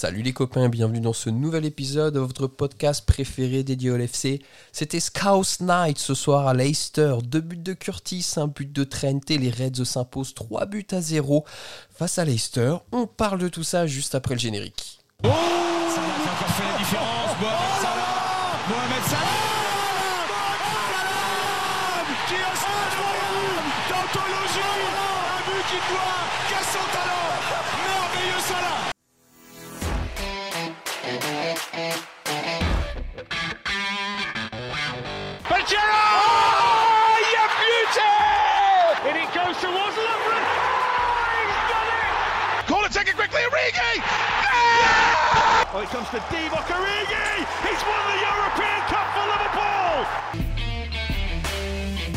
Salut les copains, bienvenue dans ce nouvel épisode de votre podcast préféré dédié au LFC. C'était Scouts Night ce soir à Leicester. Deux buts de Curtis, un but de Trent et les Reds s'imposent 3 buts à 0 face à Leicester. On parle de tout ça juste après le générique.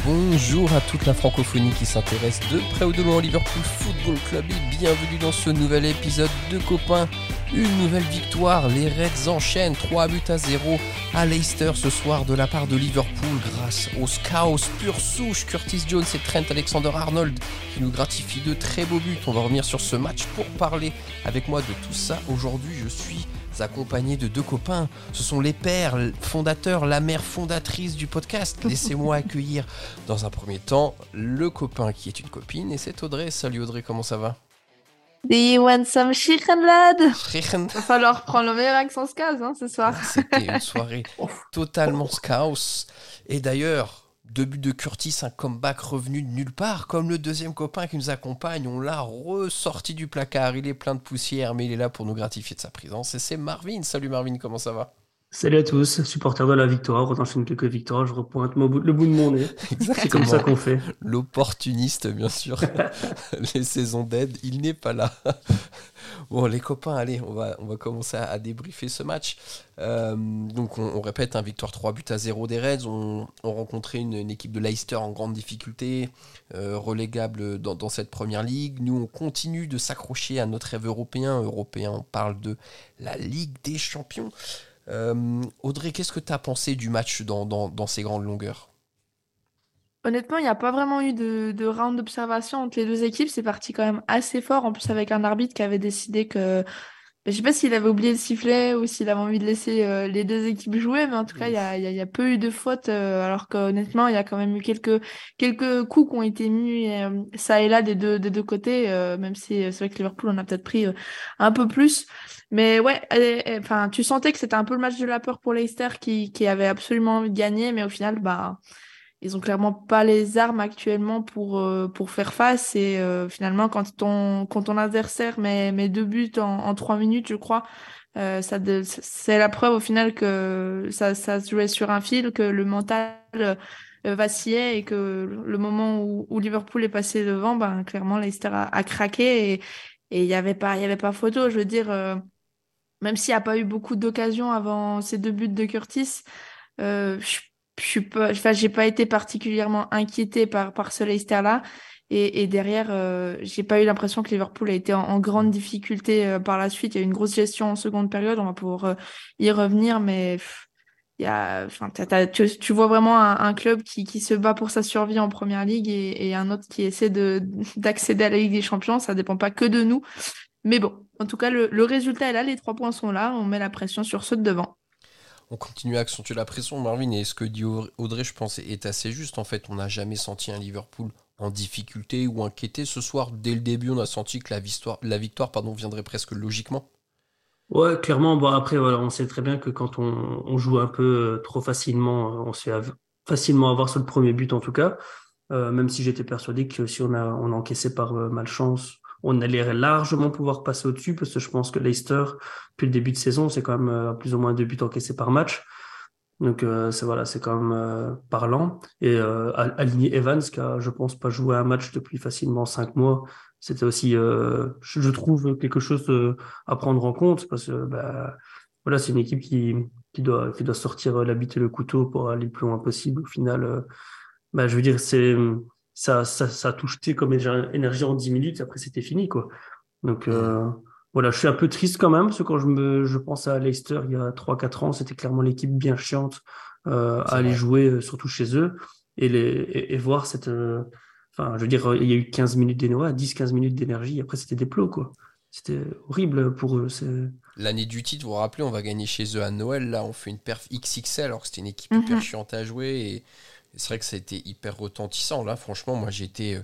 Bonjour à toute la francophonie qui s'intéresse de près ou de loin au Liverpool Football Club et bienvenue dans ce nouvel épisode de Copains. Une nouvelle victoire, les Reds enchaînent 3 buts à 0 à Leicester ce soir de la part de Liverpool grâce aux Scouts pure souche Curtis Jones et Trent Alexander-Arnold qui nous gratifient de très beaux buts. On va revenir sur ce match pour parler avec moi de tout ça. Aujourd'hui je suis accompagné de deux copains. Ce sont les pères fondateurs, la mère fondatrice du podcast. Laissez-moi accueillir dans un premier temps le copain qui est une copine et c'est Audrey. Salut Audrey, comment ça va? Do you want some chicken, lad Chicken. Va falloir prendre le meilleur accent scaz hein, ce soir. C'était une soirée totalement scouse. Et d'ailleurs, deux buts de Curtis, un comeback revenu de nulle part, comme le deuxième copain qui nous accompagne, on l'a ressorti du placard, il est plein de poussière, mais il est là pour nous gratifier de sa présence, et c'est Marvin. Salut Marvin, comment ça va? Salut à tous, supporters de la victoire, j'enchaîne quelques victoires, je repointe mon bout, le bout de mon nez. C'est comme ça qu'on fait. L'opportuniste, bien sûr. les saisons d'aide, il n'est pas là. bon, les copains, allez, on va, on va commencer à, à débriefer ce match. Euh, donc, on, on répète, un victoire 3 buts à 0 des Reds. On, on rencontrait une, une, équipe de Leicester en grande difficulté, euh, relégable dans, dans, cette première ligue. Nous, on continue de s'accrocher à notre rêve européen. Européen, on parle de la Ligue des Champions. Euh, Audrey, qu'est-ce que tu as pensé du match dans, ces grandes longueurs? Honnêtement, il n'y a pas vraiment eu de, de round d'observation entre les deux équipes. C'est parti quand même assez fort, en plus avec un arbitre qui avait décidé que... Je sais pas s'il avait oublié le sifflet ou s'il avait envie de laisser euh, les deux équipes jouer, mais en tout cas, il y a, peu eu de fautes, euh, alors qu'honnêtement, il y a quand même eu quelques, coups qui ont été mis euh, ça et là des deux, côtés, même si c'est vrai que Liverpool en a peut-être pris un peu plus. Mais ouais, enfin, tu sentais que c'était un peu le match de la peur pour Leicester qui, qui avait absolument envie de gagner, mais au final, bah, ils ont clairement pas les armes actuellement pour, euh, pour faire face. Et euh, finalement, quand ton, quand ton adversaire met, met deux buts en, en trois minutes, je crois, euh, ça c'est la preuve au final que ça, ça se jouait sur un fil, que le mental vacillait et que le moment où, où, Liverpool est passé devant, ben, clairement, Leicester a, craqué et il n'y avait, pas, y avait pas photo. Je veux dire, même s'il n'y a pas eu beaucoup d'occasions avant ces deux buts de Curtis, je je suis pas, enfin, j'ai pas été particulièrement inquiétée par, par ce Leicester-là. Et, et, derrière, euh, j'ai pas eu l'impression que Liverpool a été en, grande difficulté euh, par la suite. Il y a eu une grosse gestion en seconde période. On va pouvoir euh, y revenir, mais il y a, enfin, tu, tu, vois vraiment un, un, club qui, qui se bat pour sa survie en première ligue et, et un autre qui essaie de d'accéder à la Ligue des Champions. Ça dépend pas que de nous. Mais bon, en tout cas, le, le résultat est là. Les trois points sont là. On met la pression sur ceux de devant on continue à accentuer la pression, Marvin. Et ce que dit Audrey, je pense, est assez juste? En fait, on n'a jamais senti un Liverpool en difficulté ou inquiété. Ce soir, dès le début, on a senti que la victoire, viendrait presque logiquement. Ouais, clairement. Bon, après, on sait très bien que quand on, joue un peu trop facilement, on se fait facilement avoir sur le premier but, en tout cas. Euh, même si j'étais persuadé que si on a, encaissé par euh, malchance, on allait largement pouvoir passer au-dessus parce que je pense que Leicester, depuis le début de saison, c'est quand même euh, plus ou moins deux buts encaissés par match. Donc euh, c'est voilà, c'est quand même euh, parlant. Et euh, Evans, qui a, je pense, pas joué un match depuis facilement cinq mois, c'était aussi, euh, je, trouve, quelque chose à prendre en compte parce que bah, voilà, c'est une équipe qui, qui doit, qui doit sortir la bite et le couteau pour aller le plus loin possible. Au final, bah, je veux dire, c'est ça, ça, ça a touché comme énergie en 10 minutes, après c'était fini, quoi. Donc euh, voilà, je suis un peu triste quand même, parce que quand je, me, je pense à Leicester il y a 3-4 ans, c'était clairement l'équipe bien chiante euh, à aller vrai. jouer, euh, surtout chez eux, et, les, et, et voir cette... Euh, enfin, je veux dire, il y a eu 15 minutes d'énergie, 10-15 minutes d'énergie, après c'était des plots, quoi. c'était horrible pour eux. L'année du titre, vous vous rappelez, on va gagner chez eux à Noël. Là, on fait une perf XXL alors que c'était une équipe hyper mhm. chiante à jouer. Et, c'est vrai que ça a été hyper retentissant. Là, franchement, moi, j'étais. Euh,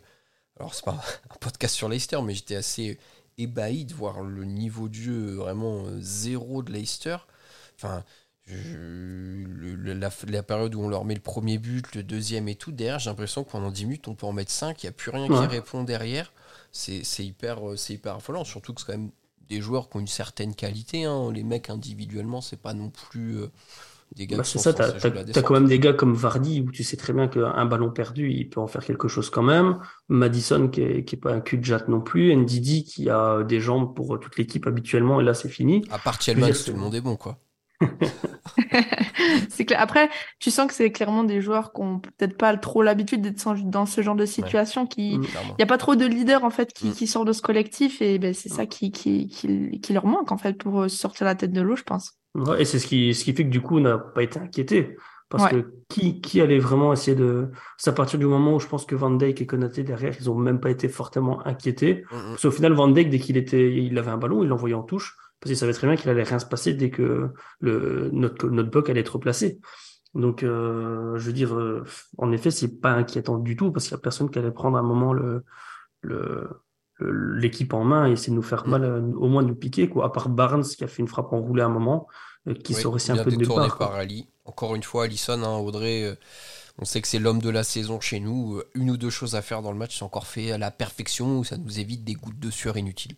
alors, c'est pas un podcast sur Leicester, mais j'étais assez ébahi de voir le niveau de jeu vraiment euh, zéro de Leicester. Enfin, la, période où on leur met le premier but, le deuxième et tout, derrière, j'ai l'impression que pendant 10 minutes, on peut en mettre 5, il n'y a plus rien qui répond derrière. C'est hyper, euh, hyper affolant, surtout que c'est quand même des joueurs qui ont une certaine qualité. Hein. Les mecs individuellement, c'est pas non plus euh, des gars bah, C'est ça, t'as as, quand même des gars comme Vardy où tu sais très bien qu'un ballon perdu, il peut en faire quelque chose quand même. Madison qui est, qui est pas un cul de jatte non plus. Ndidi qui a des jambes pour toute l'équipe habituellement et là c'est fini. À part Tillman, tout le monde est bon quoi. c'est clair. Après, tu sens que c'est clairement des joueurs qui ont peut-être pas trop l'habitude d'être dans ce genre de situation. Qui, mm, il n'y a pas trop de leaders en fait qui, mm. qui sortent de ce collectif et ben, c'est ça mm. qui, qui, qui, leur manque en fait pour sortir la tête de l'eau, je pense. Ouais, et c'est ce qui, ce qui fait que du coup, on n'a pas été inquiété. Parce que qui, qui allait vraiment essayer de. C'est à partir du moment où je pense que Van Dijk et Konaté derrière, ils ont même pas été fortement inquiétés. Parce qu'au final, Van Dijk, dès qu'il était, il avait un ballon, il l'envoyait en touche parce qu'il savait très bien qu'il allait rien se passer dès que le, notre, notre bloc allait être replacé. Donc, euh, je veux dire, euh, en effet, c'est pas inquiétant du tout parce qu'il y a personne qui allait prendre un moment le, le, l'équipe en main et essayer de nous faire mal, euh, au moins de nous piquer, quoi. À part Barnes qui a fait une frappe enroulée à un moment, qui oui, aussi un peu de départ. par Ali. Encore une fois, Allison, hein, Audrey, on sait que c'est l'homme de la saison chez nous. Une ou deux choses à faire dans le match, c'est encore fait à la perfection, où ça nous évite des gouttes de sueur inutiles.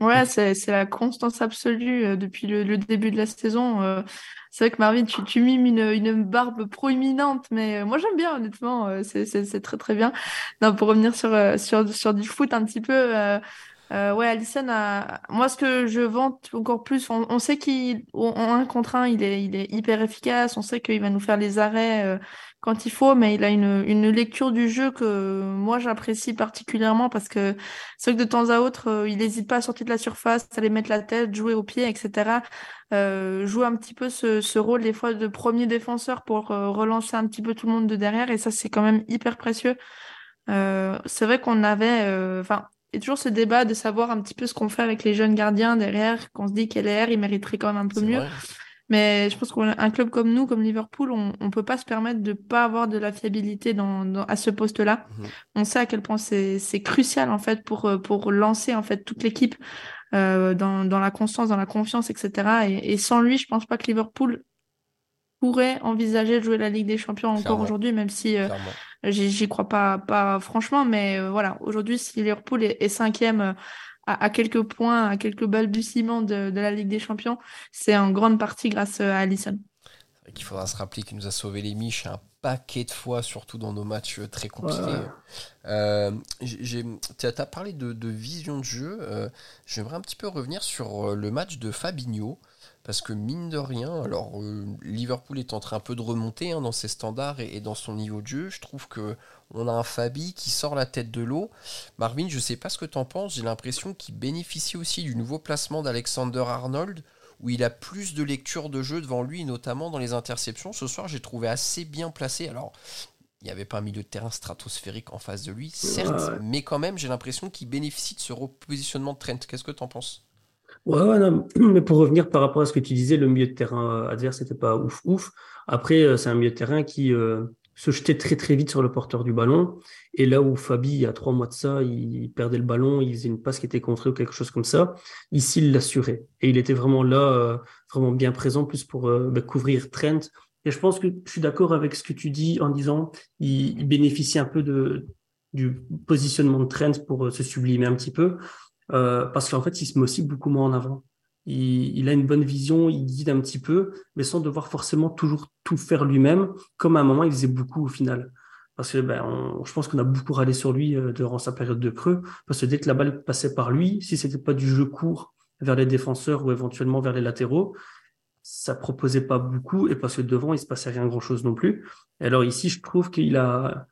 Ouais, c'est, la constance absolue euh, depuis le, début de la saison. Euh. c'est vrai que Marvin, tu, tu mimes une, une barbe proéminente, mais euh, moi j'aime bien, honnêtement, c'est, très très bien. Non, pour revenir sur, sur, sur du foot un petit peu, ouais, Allison, a... moi ce que je vante encore plus, on, sait qu'en un contre un, il est, il est hyper efficace, on sait qu'il va nous faire les arrêts quand il faut, mais il a une, une lecture du jeu que moi j'apprécie particulièrement parce que c'est vrai que de temps à autre, euh, il n'hésite pas à sortir de la surface, à aller mettre la tête, jouer au pied, etc. Euh, jouer un petit peu ce, ce, rôle des fois de premier défenseur pour euh, relancer un petit peu tout le monde de derrière et ça c'est quand même hyper précieux. Euh, c'est vrai qu'on avait, euh, enfin, y a toujours ce débat de savoir un petit peu ce qu'on fait avec les jeunes gardiens derrière, qu'on se dit qu'LR, il mériterait quand même un peu mieux. Mais je pense qu'un club comme nous, comme Liverpool, on ne peut pas se permettre de ne pas avoir de la fiabilité dans, à ce poste-là. Mhm. On sait à quel point c'est crucial en fait pour, euh, pour lancer en fait toute l'équipe euh, dans, dans, la constance, dans la confiance, etc. Et, et, sans lui, je pense pas que Liverpool pourrait envisager de jouer la Ligue des Champions encore aujourd'hui, même si euh, j'y crois pas, pas franchement. Mais euh, voilà, aujourd'hui, si Liverpool est, est cinquième à, quelques points, à quelques balbutiements de, la Ligue des Champions, c'est en grande partie grâce à Allison. Il faudra se rappeler qu'il nous a sauvé les miches un paquet de fois, surtout dans nos matchs très compliqués. Euh, tu as parlé de, vision de jeu. Euh, j'aimerais un petit peu revenir sur euh, le match de Fabinho. Parce que mine de rien, alors Liverpool est en train un peu de remonter hein, dans ses standards et, et, dans son niveau de jeu. Je trouve que on a un Fabi qui sort la tête de l'eau. Marvin, je sais pas ce que tu en penses, j'ai l'impression qu'il bénéficie aussi du nouveau placement d'Alexander Arnold, où il a plus de lecture de jeu devant lui, notamment dans les interceptions. Ce soir, j'ai trouvé assez bien placé. Alors, il n'y avait pas un milieu de terrain stratosphérique en face de lui, certes, mais quand même, j'ai l'impression qu'il bénéficie de ce repositionnement de Trent. Qu'est-ce que tu en penses? Ouais, ouais non, mais pour revenir par rapport à ce que tu disais, le milieu de terrain adverse, c'était pas ouf ouf. Après, euh, c'est un milieu de terrain qui, euh, se jeter très très vite sur le porteur du ballon. Et là où Fabi, il y a trois mois de ça, il perdait le ballon, il faisait une passe qui était contrée ou quelque chose comme ça, ici il l'assurait. Et il était vraiment là, euh, vraiment bien présent, plus pour euh, bah, couvrir Trent. Et je pense que je suis d'accord avec ce que tu dis en disant, il, il bénéficie un peu de, du positionnement de Trent pour euh, se sublimer un petit peu, parce qu'en fait, il se met aussi beaucoup moins en avant. Il, a une bonne vision, il guide un petit peu, mais sans devoir forcément toujours tout faire lui-même, comme à un moment il faisait beaucoup au final. Parce que ben, je pense qu'on a beaucoup râlé sur lui euh, durant sa période de creux, parce que dès que la balle passait par lui, si c'était pas du jeu court vers les défenseurs ou éventuellement vers les latéraux, ça proposait pas beaucoup, et parce que devant il se passait rien grand-chose non plus. Et alors ici, je trouve qu'il a,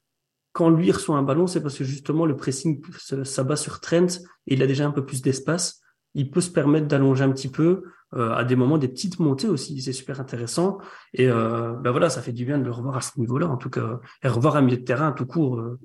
quand lui reçoit un ballon, c'est parce que justement le pressing s'abat sur Trent et il a déjà un peu plus d'espace il peut se permettre d'allonger un petit peu euh, à des moments des petites montées aussi. C'est super intéressant. Et euh, ben voilà, ça fait du bien de le revoir à ce niveau-là, en tout cas, et revoir un milieu de terrain tout court. Euh.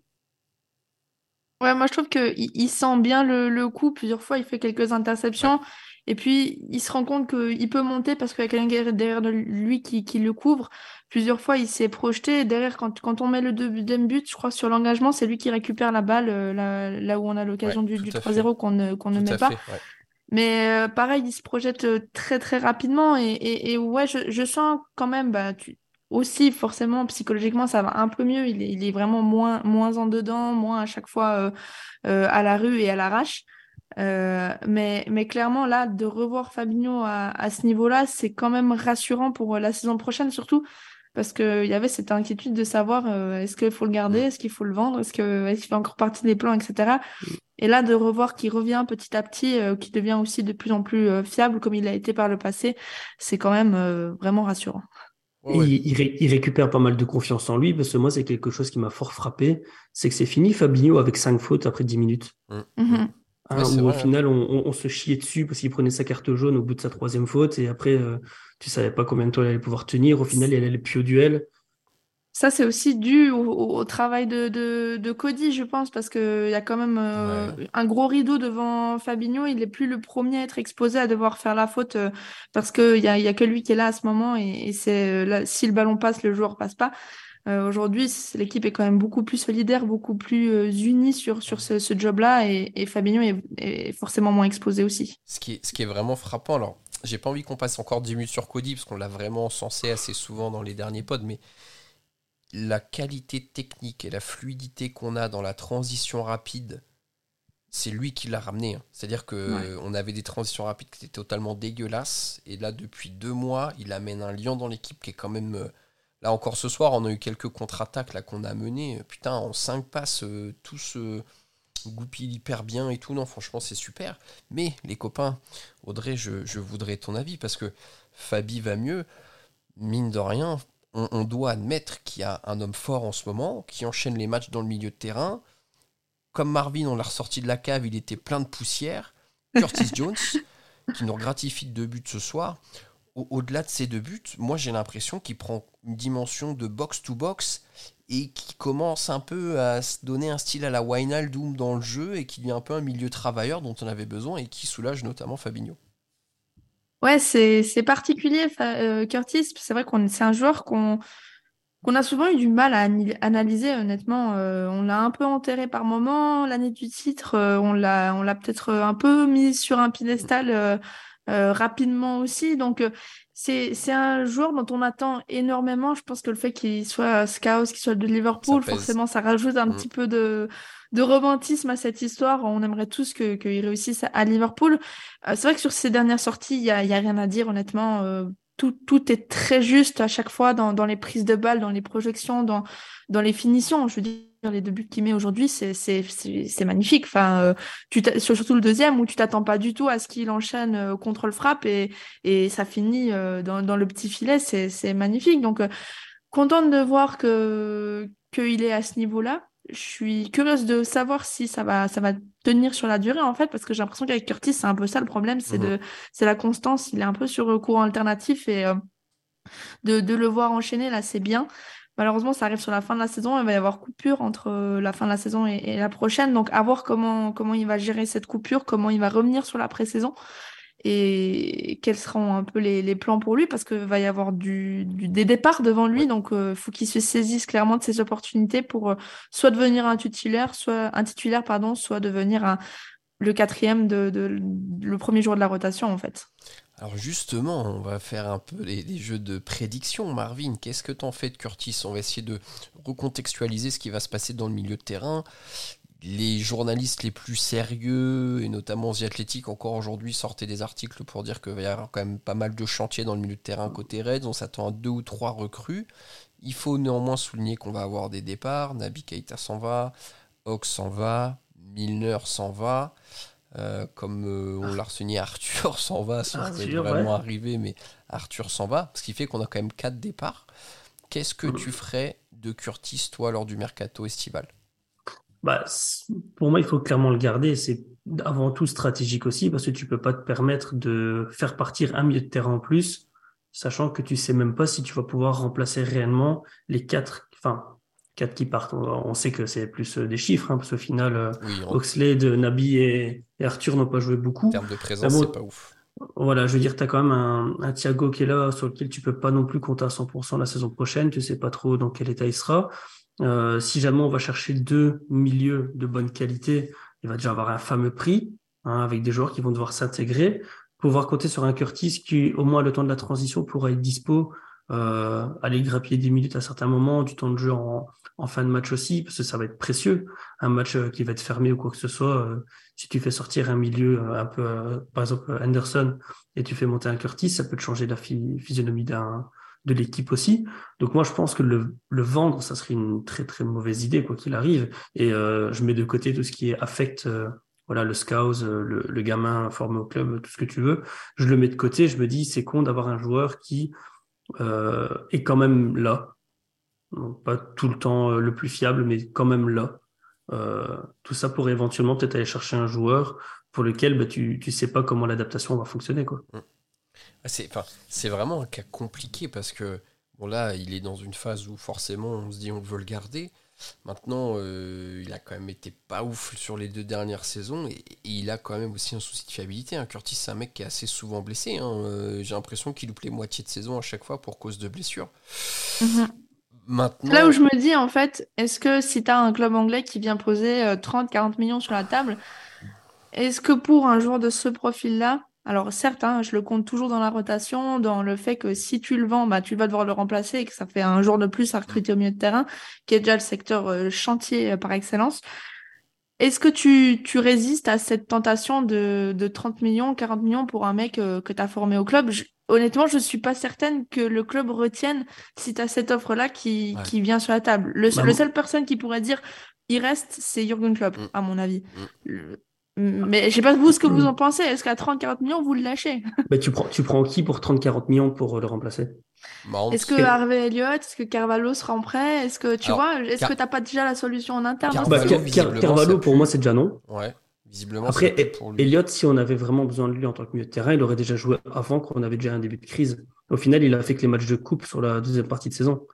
Ouais, moi je trouve qu'il il sent bien le, coup. Plusieurs fois, il fait quelques interceptions. Et puis, il se rend compte qu'il peut monter parce qu'il y a quelqu'un derrière lui qui, le couvre. Plusieurs fois, il s'est projeté. derrière, quand, quand on met le deuxième but, je crois, sur l'engagement, c'est lui qui récupère la balle euh, là, où on a l'occasion du, 3-0 qu'on ne, met pas. Mais euh, pareil, il se projette euh, très très rapidement. Et, ouais, je, sens quand même, bah, tu, aussi forcément psychologiquement ça va un peu mieux il est, il est vraiment moins moins en dedans moins à chaque fois euh, euh, à la rue et à l'arrache euh, mais mais clairement là de revoir Fabinho à, à ce niveau-là c'est quand même rassurant pour la saison prochaine surtout parce qu'il y avait cette inquiétude de savoir est-ce qu'il faut le garder est-ce qu'il faut le vendre est-ce qu'il fait encore partie des plans etc et là de revoir qu'il revient petit à petit qu'il devient aussi de plus en plus fiable comme il a été par le passé c'est quand même vraiment rassurant il, récupère pas mal de confiance en lui, parce que moi, c'est quelque chose qui m'a fort frappé, c'est que c'est fini Fabinho avec cinq fautes après 10 minutes. Mm. Mm-hmm. Hein, où au hein. final, on, se chiait dessus parce qu'il prenait sa carte jaune au bout de sa troisième faute, et après, euh, tu savais pas combien de temps il allait pouvoir tenir. Au final, il allait plus au duel. Ça, c'est aussi dû au, travail de, de, Cody, je pense, parce qu'il y a quand même euh, un gros rideau devant Fabinho. Il n'est plus le premier à être exposé à devoir faire la faute euh, parce qu'il n'y a, y a que lui qui est là à ce moment. Et, c'est euh, si le ballon passe, le joueur passe pas. Aujourd'hui, l'équipe est quand même beaucoup plus solidaire, beaucoup plus unie sur, sur ce, ce job-là. Et, Fabinho est, est, forcément moins exposé aussi. Ce qui est, ce qui est vraiment frappant, alors, j'ai pas envie qu'on passe encore 10 minutes sur Cody, parce qu'on l'a vraiment censé assez souvent dans les derniers pods, mais la qualité technique et la fluidité qu'on a dans la transition rapide, c'est lui qui l'a ramené. Hein. C'est-à-dire que on avait des transitions rapides qui étaient totalement dégueulasses. Et là, depuis deux mois, il amène un lion dans l'équipe qui est quand même. Euh, là encore ce soir, on a eu quelques contre-attaques là qu'on a menées. Putain, en cinq passes, euh, tout se goupille hyper bien et tout. Non, franchement, c'est super. Mais les copains, Audrey, je, je voudrais ton avis parce que Fabi va mieux. Mine de rien, on, doit admettre qu'il y a un homme fort en ce moment, qui enchaîne les matchs dans le milieu de terrain. Comme Marvin, on l'a ressorti de la cave, il était plein de poussière. Curtis Jones, qui nous gratifie de deux buts ce soir. Au-delà de ces deux buts, moi j'ai l'impression qu'il prend une dimension de box-to-box et qui commence un peu à se donner un style à la Wijnaldum dans le jeu et qui devient un peu un milieu travailleur dont on avait besoin et qui soulage notamment Fabinho. Ouais, c'est particulier, euh, Curtis. C'est vrai qu'on c'est un joueur qu'on qu'on a souvent eu du mal à analyser, honnêtement. Euh, on l'a un peu enterré par moment. L'année du titre, euh, on l'a peut-être un peu mis sur un piédestal rapidement aussi. Donc, c'est c'est un joueur dont on attend énormément. Je pense que le fait qu'il soit scout, qu'il soit de Liverpool, forcément, ça rajoute un mmh. petit peu de de romantisme à cette histoire. On aimerait tous qu'il réussisse à, Liverpool. Euh, c'est vrai que sur ces dernières sorties, il n'y a, y a, rien à dire, honnêtement. Euh, tout, tout, est très juste à chaque fois dans, dans, les prises de balles, dans les projections, dans, dans les finitions. Je veux dire, les deux buts qu'il met aujourd'hui, c'est magnifique. Enfin, euh, tu surtout le deuxième où tu t'attends pas du tout à ce qu'il enchaîne contre le frappe et, et ça finit dans, dans, le petit filet. C'est magnifique. Donc, contente de voir que qu'il est à ce niveau-là je suis curieuse de savoir si ça va, ça va tenir sur la durée, en fait, parce que j'ai l'impression qu'avec Curtis, c'est un peu ça le problème, c'est de, mhm. c'est la constance. Il est un peu sur courant alternatif et euh, de, de, le voir enchaîner, là, c'est bien. Malheureusement, ça arrive sur la fin de la saison. Il va y avoir coupure entre euh, la fin de la saison et, et, la prochaine. Donc, à voir comment, comment il va gérer cette coupure, comment il va revenir sur la pré-saison et quels seront un peu les, plans pour lui parce qu'il va y avoir du, des départs devant lui donc il euh, faut qu'il se saisisse clairement de ses opportunités pour euh, soit devenir un titulaire soit un titulaire pardon soit devenir un, le quatrième de, le premier jour de la rotation en fait. Alors justement, on va faire un peu les, jeux de prédiction. Marvin, qu'est-ce que t'en fais de Curtis? On va essayer de recontextualiser ce qui va se passer dans le milieu de terrain les journalistes les plus sérieux, et notamment The Athletic, encore aujourd'hui, sortaient des articles pour dire qu'il y avoir quand même pas mal de chantiers dans le milieu de terrain côté Reds. On s'attend à deux ou trois recrues. Il faut néanmoins souligner qu'on va avoir des départs. Nabi Keita s'en va, Ox s'en va, Milner s'en va. Euh, comme euh, on l'a retenu, Arthur s'en va sans vraiment arriver, mais Arthur s'en va. Ce qui fait qu'on a quand même quatre départs. Qu'est-ce que tu ferais de Curtis, toi, lors du mercato estival? Bah, pour moi, il faut clairement le garder. C'est avant tout stratégique aussi parce que tu peux pas te permettre de faire partir un milieu de terrain en plus, sachant que tu sais même pas si tu vas pouvoir remplacer réellement les quatre, enfin, quatre qui partent. On, sait que c'est plus des chiffres, hein, parce qu'au final, Oxley, Nabi et, Arthur n'ont pas joué beaucoup. En termes de présence, c'est pas ouf. Voilà, je veux dire, tu as quand même un, un, Thiago qui est là, sur lequel tu peux pas non plus compter à 100% la saison prochaine. Tu sais pas trop dans quel état il sera. Euh, si jamais on va chercher deux milieux de bonne qualité, il va déjà avoir un fameux prix, hein, avec des joueurs qui vont devoir s'intégrer. Pouvoir compter sur un Curtis qui, au moins le temps de la transition, pourra être dispo, euh, aller grappiller des minutes à certains moments, du temps de jeu en, en, fin de match aussi, parce que ça va être précieux. Un match euh, qui va être fermé ou quoi que ce soit, euh, si tu fais sortir un milieu un peu, par exemple Anderson, et tu fais monter un Curtis, ça peut te changer la physionomie de l'équipe aussi. Donc moi, je pense que le, vendre, ça serait une très très mauvaise idée quoi qu'il arrive. Et euh, je mets de côté tout ce qui est affect, euh, voilà, le scout, euh, le, le, gamin formé au club, tout ce que tu veux. Je le mets de côté. Je me dis, c'est con d'avoir un joueur qui est quand même là, pas tout le temps le plus fiable, mais quand même là. tout ça pour éventuellement peut-être aller chercher un joueur pour lequel bah, tu tu sais pas comment l'adaptation va fonctionner quoi. Mm. C'est vraiment un cas compliqué parce que bon là, il est dans une phase où forcément on se dit on veut le garder. Maintenant, euh, il a quand même été pas ouf sur les deux dernières saisons et, il a quand même aussi un souci de fiabilité. Hein. Curtis, c'est un mec qui est assez souvent blessé. Hein. Euh, j'ai l'impression qu'il loupe les moitiés de saison à chaque fois pour cause de blessures. Mhm. Là où je me dis, en fait, est-ce que si tu as un club anglais qui vient poser 30-40 euh, millions sur la table, est-ce que pour un joueur de ce profil-là, alors certes, hein, je le compte toujours dans la rotation, dans le fait que si tu le vends, bah, tu vas devoir le remplacer et que ça fait un jour de plus à recruter au milieu de terrain, qui est déjà le secteur euh, chantier euh, par excellence. Est-ce que tu, résistes à cette tentation de, de 30 millions, 40 millions pour un mec que tu as formé au club? Honnêtement, je ne suis pas certaine que le club retienne si tu as cette offre-là qui, qui vient sur la table. Le, bah, seul personne qui pourrait dire il reste, c'est Jürgen Klopp, mm. à mon avis. Mm. Mais je sais pas vous ce que vous en pensez. Est-ce qu'à 30-40 millions, vous le lâchez? Mais tu prends, tu prends qui pour 30-40 millions pour euh, le remplacer? Est-ce que Harvey Elliott, est-ce que Carvalho sera en prêt? Est-ce que tu vois, est-ce que t'as pas déjà la solution en interne? Carvalho, bah, Carvalho pour moi, c'est déjà non. Ouais. Visiblement, Après, Elliott, si on avait vraiment besoin de lui en tant que milieu de terrain, il aurait déjà joué avant qu'on avait déjà un début de crise. Au final, il a fait que les matchs de coupe sur la deuxième partie de saison.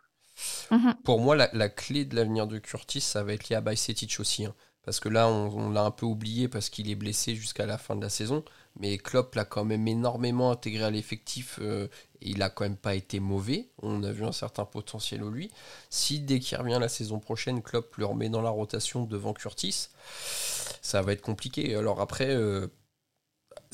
Mhm. Pour moi, la, clé de l'avenir de Curtis, ça va être lié à Bajcetic aussi. Hein. Parce que là, on, l'a un peu oublié parce qu'il est blessé jusqu'à la fin de la saison. Mais Klopp l'a quand même énormément intégré à l'effectif. Euh, et il a quand même pas été mauvais. On a vu un certain potentiel au lui. Si dès qu'il revient la saison prochaine, Klopp le remet dans la rotation devant Curtis, ça va être compliqué. Alors après, euh,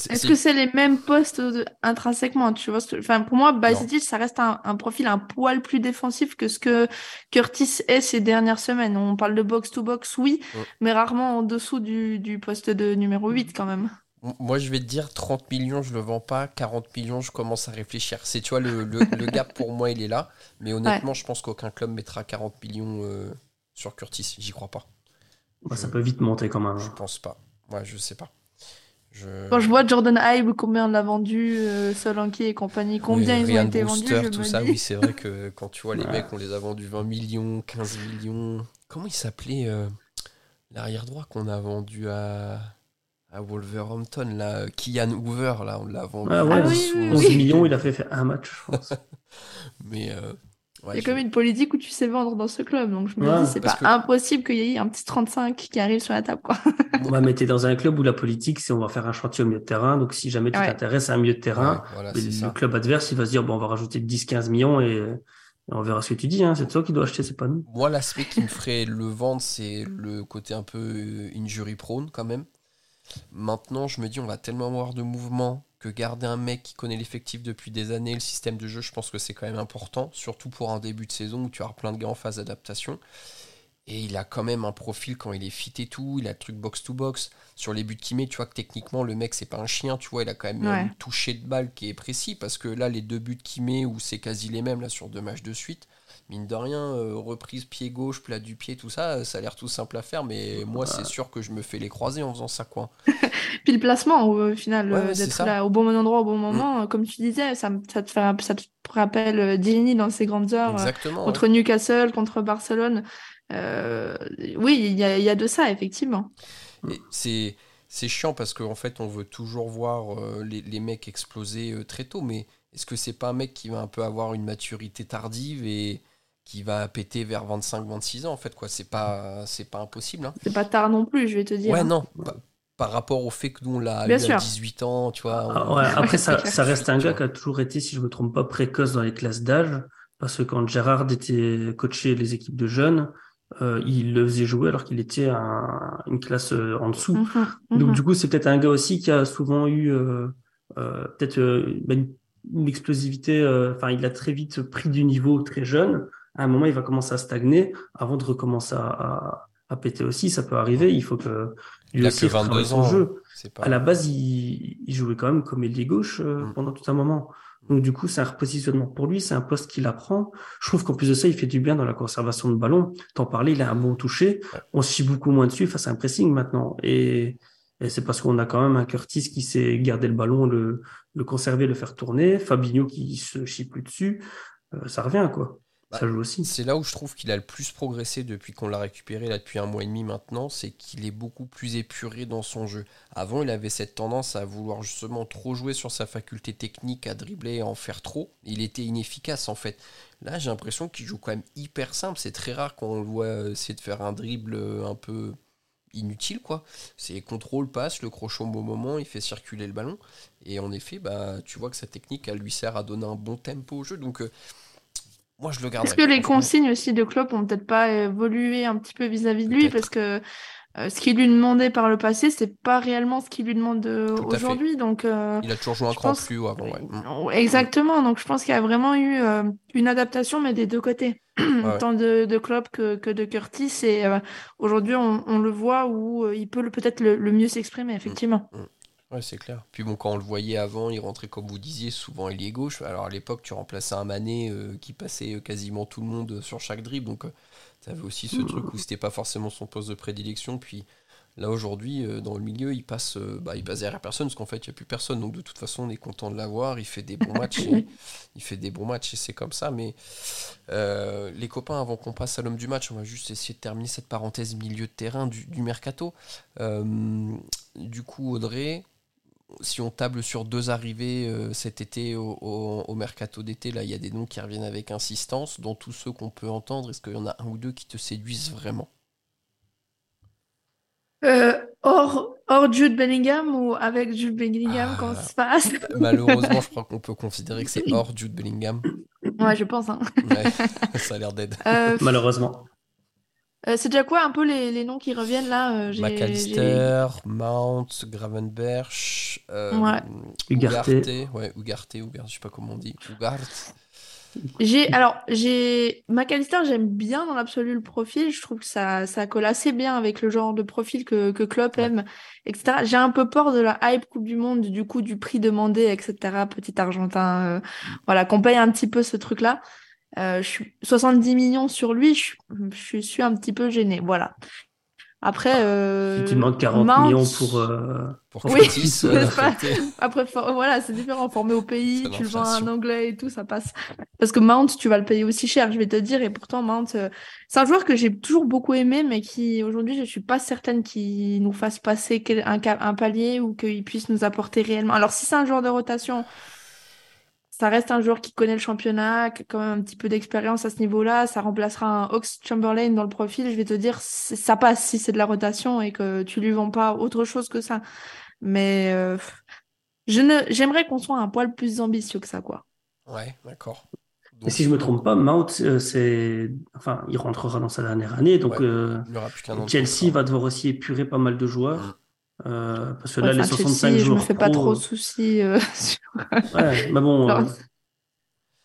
est-ce que c'est les mêmes postes intrinsèquement tu vois enfin, Pour moi, Bajcetic, ça reste un, profil un poil plus défensif que ce que Curtis est ces dernières semaines. On parle de box-to-box, oui, mais rarement en dessous du, poste de numéro 8 quand même. Moi, je vais te dire 30 millions, je le vends pas. 40 millions, je commence à réfléchir. C'est, tu vois, le, gap pour moi, il est là. Mais honnêtement, je pense qu'aucun club mettra 40 millions euh, sur Curtis. J'y crois pas. Bah, ça peut vite monter quand même. Hein. Je pense pas. Ouais, je sais pas. Quand je vois Jordan Hyde, combien on l'a vendu, euh, Solanke et compagnie, combien ils ont été vendus, je tout ça, oui, c'est vrai que quand tu vois les mecs, on les a vendus 20 millions, 15 millions. Comment il s'appelait euh, l'arrière droit qu'on a vendu à, à Wolverhampton, là, Kian Hoover, là, on l'a vendu. Ah ouais, 11 ah millions, il a fait, un match, je pense. Mais euh, il y a comme une politique où tu sais vendre dans ce club, donc je me dis c'est pas impossible qu'il y ait un petit 35 qui arrive sur la table quoi. on va mettre dans un club où la politique c'est on va faire un chantier au milieu de terrain, donc si jamais tu t'intéresses à un milieu de terrain, le club adverse il va se dire bon on va rajouter 10-15 millions et, on verra ce que tu dis, hein. c'est toi qui dois acheter, c'est pas nous. Moi l'aspect qui me ferait le vendre c'est le côté un peu injury prone quand même. Maintenant je me dis on va tellement avoir de mouvements que garder un mec qui connaît l'effectif depuis des années, le système de jeu, je pense que c'est quand même important, surtout pour un début de saison où tu as plein de gars en phase d'adaptation. Et il a quand même un profil quand il est fit et tout, il a le truc box-to-box. Sur les buts qu'il met, tu vois que techniquement, le mec, c'est pas un chien, tu vois, il a quand même un toucher de balle qui est précis, parce que là, les deux buts qu'il met, où c'est quasi les mêmes, là, sur deux matchs de suite, mine de rien, euh, reprise pied gauche, plat du pied, tout ça, ça a l'air tout simple à faire, mais moi, c'est sûr que je me fais les croiser en faisant ça, quoi. Puis le placement, au final, euh, d'être là au bon endroit, au bon moment, mm. comme tu disais, ça, ça, te, fait, ça te rappelle euh, Dini dans ses grandes heures, contre Newcastle, contre Barcelone. oui, il y a, y a, de ça, effectivement. C'est c'est chiant parce qu'en fait, on veut toujours voir les, les, mecs exploser très tôt, mais est-ce que c'est pas un mec qui va un peu avoir une maturité tardive et qui va péter vers 25-26 ans en fait quoi. C'est pas c'est pas impossible. Hein. C'est pas tard non plus, je vais te dire. Ouais hein. non. Par rapport au fait que nous on l'a eu à sûr. 18 ans, tu vois. Ah ouais, après, ça, reste un gars qui a toujours été, si je me trompe pas, précoce dans les classes d'âge. Parce que quand Gérard était coaché les équipes de jeunes, euh, il le faisait jouer alors qu'il était un- une classe euh, en dessous. Mhm, Donc mhm. du coup, c'est peut-être un gars aussi qui a souvent eu euh, euh, peut-être euh, bah, une, une explosivité. euh, Enfin, il a très vite pris du niveau très jeune. À un moment, il va commencer à stagner avant de recommencer à, à, à péter aussi. Ça peut arriver. Il faut que lui Il a aussi que 22 retravaille son ans. jeu. Pas. À la base, il, il jouait quand même comme ailier gauche euh, Mm. pendant tout un moment. Donc du coup, c'est un repositionnement pour lui, c'est un poste qu'il apprend. Je trouve qu'en plus de ça, il fait du bien dans la conservation de ballon. T'en parlais, il a un bon toucher. Ouais. On se chie beaucoup moins dessus face à un pressing maintenant. Et, et c'est parce qu'on a quand même un Curtis qui sait garder le ballon, le, le conserver, le faire tourner. Fabinho qui se chie plus dessus. Euh, ça revient, quoi. Ça joue aussi. C'est là où je trouve qu'il a le plus progressé depuis qu'on l'a récupéré là depuis un mois et demi maintenant, c'est qu'il est beaucoup plus épuré dans son jeu. Avant, il avait cette tendance à vouloir justement trop jouer sur sa faculté technique, à dribbler, et en faire trop. Il était inefficace en fait. Là, j'ai l'impression qu'il joue quand même hyper simple. C'est très rare qu'on le voit euh, essayer de faire un dribble euh, un peu inutile quoi. C'est contrôle, passe, le crochet au bon moment, il fait circuler le ballon. Et en effet, bah, tu vois que sa technique, elle lui sert à donner un bon tempo au jeu. Donc, euh, moi, je le garde. Est-ce que les consignes aussi de Klopp ont peut-être pas évolué un petit peu vis-à-vis de lui parce que euh, ce qu'il lui demandait par le passé, c'est pas réellement ce qu'il lui demande euh, aujourd'hui. Donc, euh, Il a toujours joué un cran pense- plus haut avant. Ouais. Mm. Exactement. Donc, je pense qu'il y a vraiment eu euh, une adaptation, mais des deux côtés, ouais. tant de, de Klopp que, que de Curtis. Et aujourd'hui, on, on le voit où il peut peut-être le, le mieux s'exprimer, effectivement. Ouais, c'est clair. Puis bon, quand on le voyait avant, il rentrait, comme vous disiez, souvent ailier gauche. Alors à l'époque, tu remplaçais un Mané euh, qui passait euh, quasiment tout le monde euh, sur chaque dribble. Donc, tu avais aussi ce truc où c'était pas forcément son poste de prédilection. Puis là, aujourd'hui, euh, dans le milieu, il passe, bah, il passe derrière personne parce qu'en fait, il n'y a plus personne. Donc de toute façon, on est content de l'avoir. Il fait des bons matchs. et- il fait des bons matchs et c'est comme ça. Mais les copains, avant qu'on passe à l'homme du match, on va juste essayer de terminer cette parenthèse milieu de terrain du, du mercato. Du coup, Audrey, si on table sur deux arrivées euh, cet été au, au- au mercato d'été, là, il y a des noms qui reviennent avec insistance. Dans tous ceux qu'on peut entendre, est-ce qu'il y en a un ou deux qui te séduisent vraiment? Euh, hors, hors Jude Bellingham ou avec Jude Bellingham, Ah. comment ça se passe? Malheureusement, je crois qu'on peut considérer que c'est hors Jude Bellingham. Ouais, je pense. hein. Ouais, ça a l'air d'être. Euh, Malheureusement. Euh, c'est déjà quoi un peu les, les noms qui reviennent là? Euh, McAllister, Mount, Gravenberch, euh, Ouais. Ugarte. Ugarte, ouais, Ugarte, Ugarte, je sais pas comment on dit, Ugarte. J'ai alors j'ai McAllister j'aime bien dans l'absolu le profil je trouve que ça ça colle assez bien avec le genre de profil que que Klopp Ouais. aime etc j'ai un peu peur de la hype Coupe du Monde du coup du prix demandé etc petit argentin euh, voilà qu'on paye un petit peu ce truc là euh, je suis 70 millions sur lui je, je suis un petit peu gênée voilà après euh, Si tu demandes 40 Mount- millions pour... euh, Pour Oui, Curtis, euh, pas- Après, for- voilà, c'est différent. Formé au pays, tu le vends à un anglais et tout, ça passe. Parce que Mount, tu vas le payer aussi cher, je vais te dire. Et pourtant, Mount, euh, c'est un joueur que j'ai toujours beaucoup aimé, mais qui, aujourd'hui, je suis pas certaine qu'il nous fasse passer un, un palier ou qu'il puisse nous apporter réellement. Alors, si c'est un joueur de rotation, ça reste un joueur qui connaît le championnat, qui a quand même un petit peu d'expérience à ce niveau-là. Ça remplacera un Ox Chamberlain dans le profil. Je vais te dire, ça passe si c'est de la rotation et que tu lui vends pas autre chose que ça. Mais euh, je ne, j'aimerais qu'on soit un poil plus ambitieux que ça, quoi. Ouais, d'accord. Et si je me trompe pas, Mount, euh, c'est... Enfin, il rentrera dans sa dernière année, donc Ouais. euh, Chelsea va devoir aussi épurer pas mal de joueurs. Euh, parce que Ouais, là, les enfin, 65 Chelsea, je me fais pas trop de soucis. euh, sur- Ouais, mais bon. Alors, euh,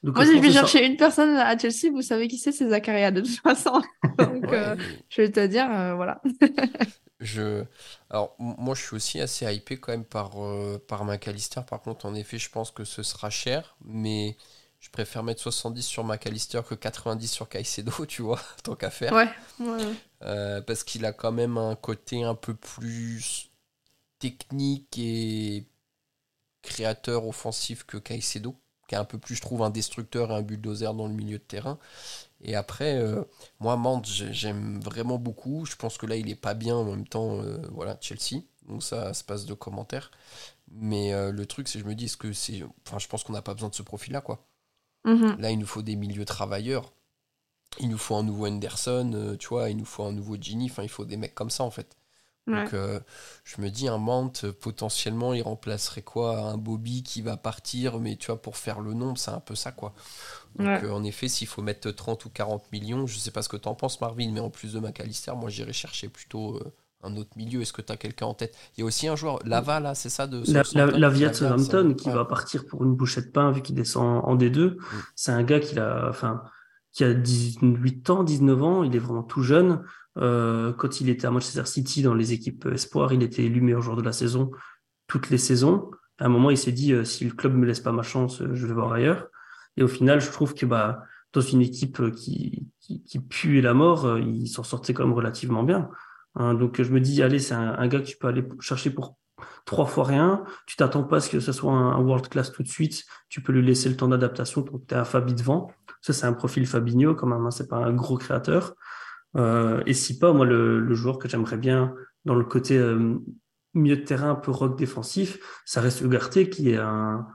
donc, Moi, je si je pense vais ça- chercher une personne à Chelsea, vous savez qui c'est, c'est Zakaria, de toute façon. Donc, euh, Ouais, je vais te dire, euh, voilà. Je... Alors, moi, je suis aussi assez hypé quand même par, euh, par McAllister. Par contre, en effet, je pense que ce sera cher, mais je préfère mettre 70 sur McAllister que 90 sur Caicedo, tu vois, tant qu'à faire. Ouais. ouais. Euh, parce qu'il a quand même un côté un peu plus technique et créateur offensif que Caicedo, qui est un peu plus, je trouve, un destructeur et un bulldozer dans le milieu de terrain. Et après, euh, moi, Mante, j'ai- j'aime vraiment beaucoup. Je pense que là, il est pas bien en même temps, euh, voilà, Chelsea. Donc ça se passe de commentaires. Mais euh, le truc, c'est que je me dis, est-ce que c'est. Enfin, je pense qu'on n'a pas besoin de ce profil-là, quoi. Mhm. Là, il nous faut des milieux travailleurs. il nous faut un nouveau Henderson, tu vois, il nous faut un nouveau Gini, enfin, il faut des mecs comme ça, en fait. Donc, je me dis, un Mount, potentiellement, il remplacerait quoi Un Bobby qui va partir, mais tu vois, pour faire le nombre, c'est un peu ça, quoi. Donc, en effet, s'il faut mettre 30 ou 40 millions, je sais pas ce que tu en penses, Marvin, mais en plus de McAllister, moi, j'irais chercher plutôt un autre milieu Est-ce que tu as quelqu'un en tête? Il y a aussi un joueur, Lava, là, c'est ça de La, la, Via de Southampton qui va partir pour une bouchette de pain vu qu'il descend en D2. Mm. C'est un gars qui a, enfin, qui a 18 ans, 19 ans, il est vraiment tout jeune. Euh, quand il était à Manchester City dans les équipes espoirs, il était élu meilleur joueur de la saison toutes les saisons. À un moment, il s'est dit euh, si le club me laisse pas ma chance, euh, je vais voir ailleurs. Et au final, je trouve que bah dans une équipe qui qui, qui pue la mort, il s'en sortait quand même relativement bien. Hein, donc je me dis, allez, c'est un, gars que tu peux aller chercher pour trois fois rien. Tu t'attends pas à ce que ce soit un, world class tout de suite. Tu peux lui laisser le temps d'adaptation. Donc tu as Fabi devant. Ça, c'est un profil Fabinho quand même. Hein, c'est pas un gros créateur. Euh, et si pas, moi, le, joueur que j'aimerais bien dans le côté euh, milieu de terrain, un peu rock défensif, ça reste Ugarte qui est un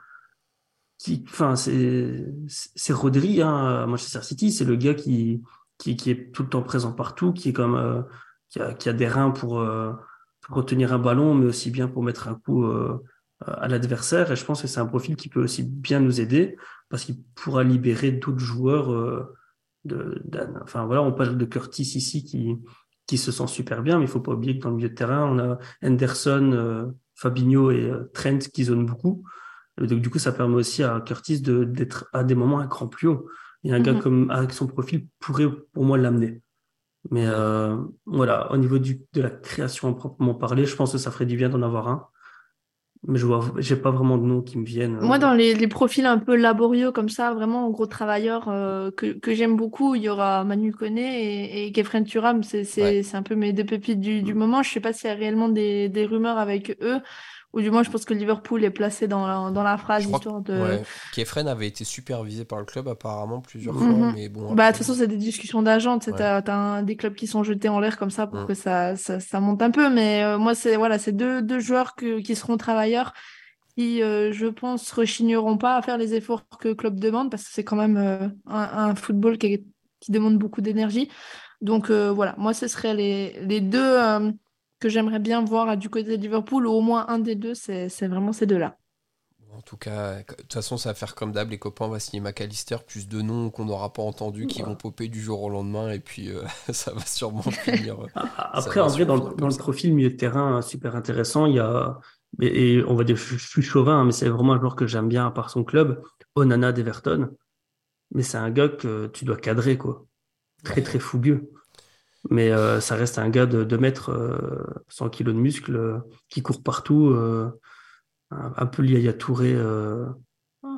qui, enfin, c'est c'est Rodri hein, à Manchester City, c'est le gars qui, qui qui est tout le temps présent partout, qui est comme euh, qui a, qui a des reins pour, euh, pour, retenir un ballon, mais aussi bien pour mettre un coup euh, à l'adversaire. Et je pense que c'est un profil qui peut aussi bien nous aider parce qu'il pourra libérer d'autres joueurs. Euh, de, enfin voilà, on parle de Curtis ici qui, qui se sent super bien, mais il faut pas oublier que dans le milieu de terrain, on a Henderson, Fabinho et Trent qui zonent beaucoup. Donc du coup, ça permet aussi à Curtis d'être à des moments un cran plus haut. Et un gars mm-hmm. comme avec son profil pourrait pour moi l'amener. Mais euh, voilà, au niveau du, de la création proprement parler, je pense que ça ferait du bien d'en avoir un. Mais je vois, j'ai pas vraiment de noms qui me viennent. Moi, dans les, les, profils un peu laborieux comme ça, vraiment gros travailleurs euh, que, que j'aime beaucoup, il y aura Manu Koné et, et Kefren Turam. C'est c'est un peu mes deux pépites du, du mm. moment. Je sais pas s'il y a réellement des, des rumeurs avec eux ou du moins je pense que Liverpool est placé dans la, dans la phrase histoire de. Ouais. Kefren avait été supervisé par le club apparemment plusieurs mhm. fois, mais bon. Bah de toute façon c'est des discussions d'agents, tu as, des clubs qui sont jetés en l'air comme ça pour mm. que ça, ça, ça, monte un peu, mais euh, moi c'est voilà c'est deux, deux joueurs que, qui seront travailleurs qui euh, je pense rechigneront pas à faire les efforts que le club demande parce que c'est quand même euh, un, un, football qui, qui demande beaucoup d'énergie. Donc voilà, moi ce serait les, les deux que j'aimerais bien voir du côté de Liverpool, ou au moins un des deux, c'est vraiment ces deux-là. En tout cas, de toute façon, ça va faire comme d'hab, les copains, on va signer McAllister, plus de noms qu'on n'aura pas entendus, qui vont popper du jour au lendemain, et puis euh, ça va sûrement finir. Euh, après, en vrai, dans, le profil milieu de terrain super intéressant, il y a, et, on va dire, je, suis chauvin, hein, mais c'est vraiment un joueur que j'aime bien à part son club, Onana d'Everton. Mais c'est un gars que tu dois cadrer, quoi. Très, très fougueux. Mais euh, ça reste un gars de 2 mètres, 100 euh, kilos de muscles, euh, qui court partout, un peu Yaya Touré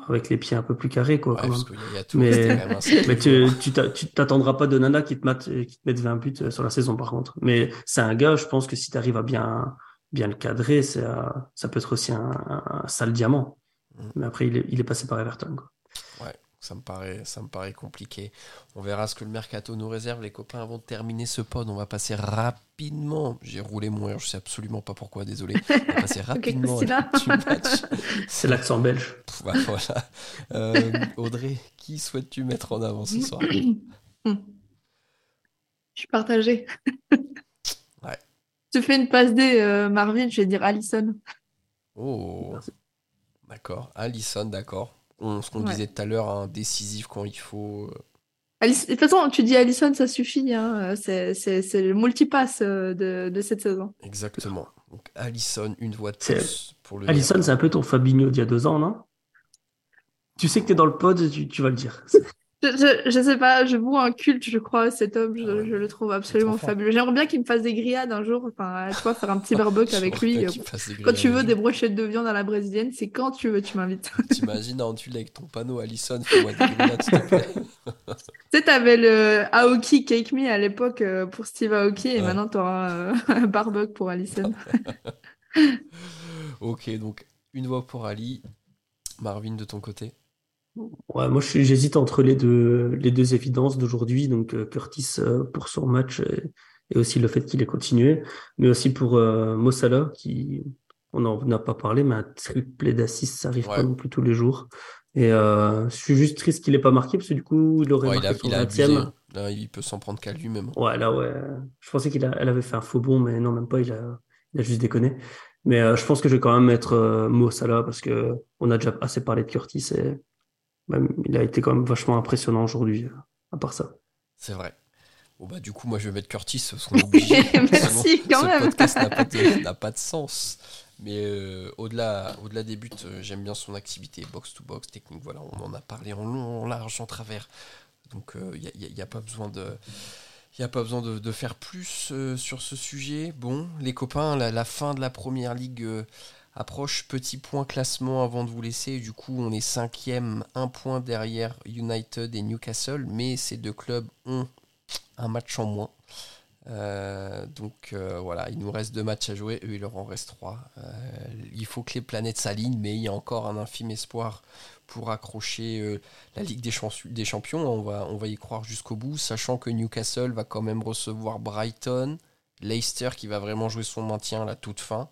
avec les pieds un peu plus carrés. Quoi, mais, mais tu t'attendras pas de Nana qui te, mette, qui te mette 20 buts sur la saison par contre. Mais c'est un gars, je pense que si tu arrives à bien, bien le cadrer, ça peut être aussi un, un, sale diamant. Mm. Mais après, il est, il est passé par Everton. Quoi. Ça me paraît, ça me paraît compliqué. On verra ce que le mercato nous réserve. Les copains, avant de terminer ce pod, on va passer rapidement. J'ai roulé mon air, je sais absolument pas pourquoi, désolé. On va passer rapidement C'est l'accent belge. Bah, voilà. Euh, Audrey, qui souhaites-tu mettre en avant ce soir? Je suis partagée. ouais. Tu fais une passe D, euh, Marvin, je vais dire Allison. Oh, d'accord. Allison, d'accord ce qu'on disait tout à l'heure, un décisif quand il faut. Euh. de toute façon, tu dis Allison, ça suffit. Hein. C'est le multipass euh, de, de, cette saison. Exactement. Donc Allison, une voix de plus pour le. Allison, c'est un peu ton Fabinho d'il y a deux ans, non? Tu sais que tu es dans le pod, tu, tu vas le dire. Je, je, sais pas, je vois un culte, je crois, cet homme, je, ah le trouve absolument fabuleux. J'aimerais bien qu'il me fasse des grillades un jour, enfin, tu vois, faire un petit barbecue avec lui. Quand tu veux des brochettes de viande à la brésilienne, c'est quand tu veux, tu m'invites. T'imagines en tu avec ton panneau Allison, fais-moi des grillades, s'il te plaît. tu sais, t'avais le Aoki Cake Me à l'époque euh, pour Steve Aoki, et maintenant t'auras euh, un barbecue pour Allison. ok, donc une voix pour Ali. Marvin, de ton côté Ouais, moi j'hésite entre les deux, les deux évidences d'aujourd'hui, donc euh, Curtis euh, pour son match et, aussi le fait qu'il ait continué, mais aussi pour euh, Mossala qui, on n'en a pas parlé, mais un triplé d'assists, ça arrive pas non plus tous les jours. Et je suis juste triste qu'il n'ait pas marqué parce que du coup, il aurait marqué il a, son Là, il peut s'en prendre qu'à lui-même. Ouais, là, ouais. Je pensais qu'il avait fait un faux bon, mais non, même pas. Il a, il a juste déconné. Mais je pense que je vais quand même mettre Mo Salah parce que on a déjà assez parlé de Curtis et même, il a été quand même vachement impressionnant aujourd'hui, à part ça. C'est vrai. Bon bah du coup moi je vais mettre Curtis parce qu'on est obligé. Merci quand ce podcast n'a pas, de, pas de sens. Mais euh, au-delà au -delà des buts, euh, j'aime bien son activité box-to-box, technique, voilà, on en a parlé en long, en large, en travers. Donc il euh, n'y a, a, pas besoin de... Il a pas besoin de, de faire plus sur ce sujet. Bon, les copains, la, la fin de la première ligue approche. Petit point classement avant de vous laisser. Du coup, on est cinquième, un point derrière United et Newcastle. Mais ces deux clubs ont un match en moins. Euh, donc euh, voilà, il nous reste deux matchs à jouer, eux il leur en reste trois. Euh, il faut que les planètes s'alignent, mais il y a encore un infime espoir pour accrocher la Ligue des, Champions. On va, on va y croire jusqu'au bout, sachant que Newcastle va quand même recevoir Brighton, Leicester qui va vraiment jouer son maintien à la toute fin,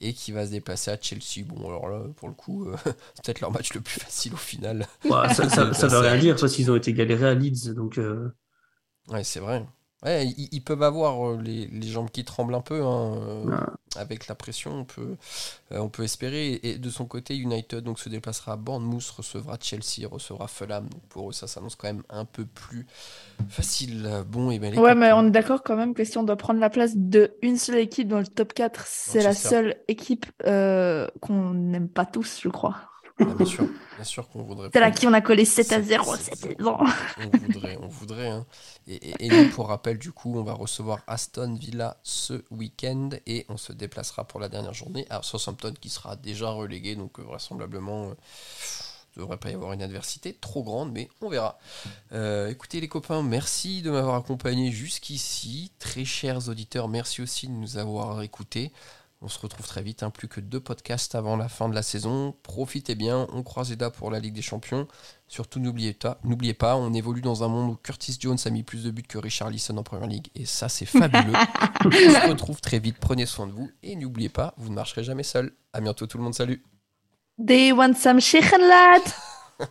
et qui va se déplacer à Chelsea. Bon, alors là, pour le coup, c'est peut-être leur match le plus facile au final. ça, ça, veut rien dire, parce qu'ils ont été galérés à Leeds, donc. Ouais, c'est vrai. Ouais, ils, peuvent avoir euh, les, les, jambes qui tremblent un peu. Hein, euh, avec la pression, on peut, euh, on peut espérer. Et de son côté, United donc, se déplacera à Bournemouth, recevra Chelsea, recevra Fulham. Donc pour eux, ça s'annonce quand même un peu plus facile. Bon, et ben, ouais, mais on est d'accord quand même que si on doit prendre la place d'une seule équipe dans le top 4, c'est la seule équipe qu'on n'aime pas tous, je crois. Ah, bien sûr, bien sûr qu'on voudrait. C'est là qui on a collé 7 à 0 cette On voudrait, on voudrait. Hein. Et, nous, pour rappel, du coup, on va recevoir Aston Villa ce week-end et on se déplacera pour la dernière journée à Southampton qui sera déjà relégué, donc euh, vraisemblablement. Euh, ne devrait pas y avoir une adversité trop grande, mais on verra. Euh, écoutez les copains, merci de m'avoir accompagné jusqu'ici. Très chers auditeurs, merci aussi de nous avoir écoutés. On se retrouve très vite, hein. plus que deux podcasts avant la fin de la saison. Profitez bien, on croise les doigts pour la Ligue des Champions. Surtout n'oubliez pas, n'oubliez pas, on évolue dans un monde où Curtis Jones a mis plus de buts que Richard Lisson en Première Ligue. Et ça, c'est fabuleux. on se retrouve très vite, prenez soin de vous. Et n'oubliez pas, vous ne marcherez jamais seul. À bientôt tout le monde, salut. They want some chicken lad